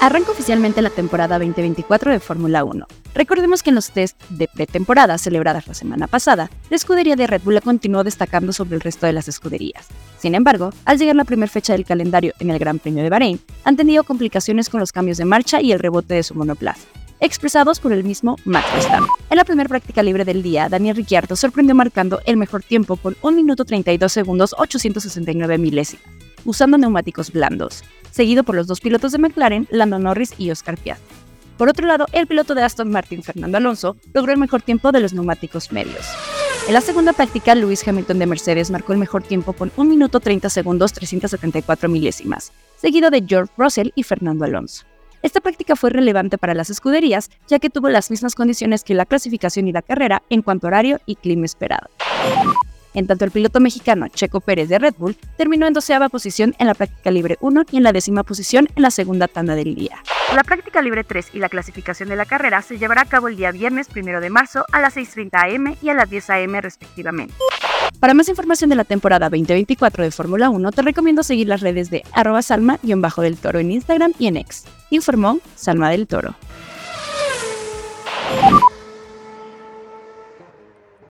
Arranca oficialmente la temporada 2024 de Fórmula 1. Recordemos que en los test de pretemporada celebradas la semana pasada, la escudería de Red Bull continuó destacando sobre el resto de las escuderías. Sin embargo, al llegar la primera fecha del calendario en el Gran Premio de Bahrein, han tenido complicaciones con los cambios de marcha y el rebote de su monoplaza expresados por el mismo Max Verstappen. En la primera práctica libre del día, Daniel Ricciardo sorprendió marcando el mejor tiempo con 1 minuto 32 segundos 869 milésimas, usando neumáticos blandos, seguido por los dos pilotos de McLaren, Lando Norris y Oscar Piastri. Por otro lado, el piloto de Aston Martin, Fernando Alonso, logró el mejor tiempo de los neumáticos medios. En la segunda práctica, Lewis Hamilton de Mercedes marcó el mejor tiempo con 1 minuto 30 segundos 374 milésimas, seguido de George Russell y Fernando Alonso. Esta práctica fue relevante para las escuderías, ya que tuvo las mismas condiciones que la clasificación y la carrera en cuanto a horario y clima esperado. En tanto, el piloto mexicano Checo Pérez de Red Bull terminó en doceava posición en la práctica libre 1 y en la décima posición en la segunda tanda del día. La práctica libre 3 y la clasificación de la carrera se llevará a cabo el día viernes 1 de marzo a las 6.30 am y a las 10 am respectivamente. Para más información de la temporada 2024 de Fórmula 1, te recomiendo seguir las redes de arroba salma-del toro en Instagram y en X. Informó Salma del Toro.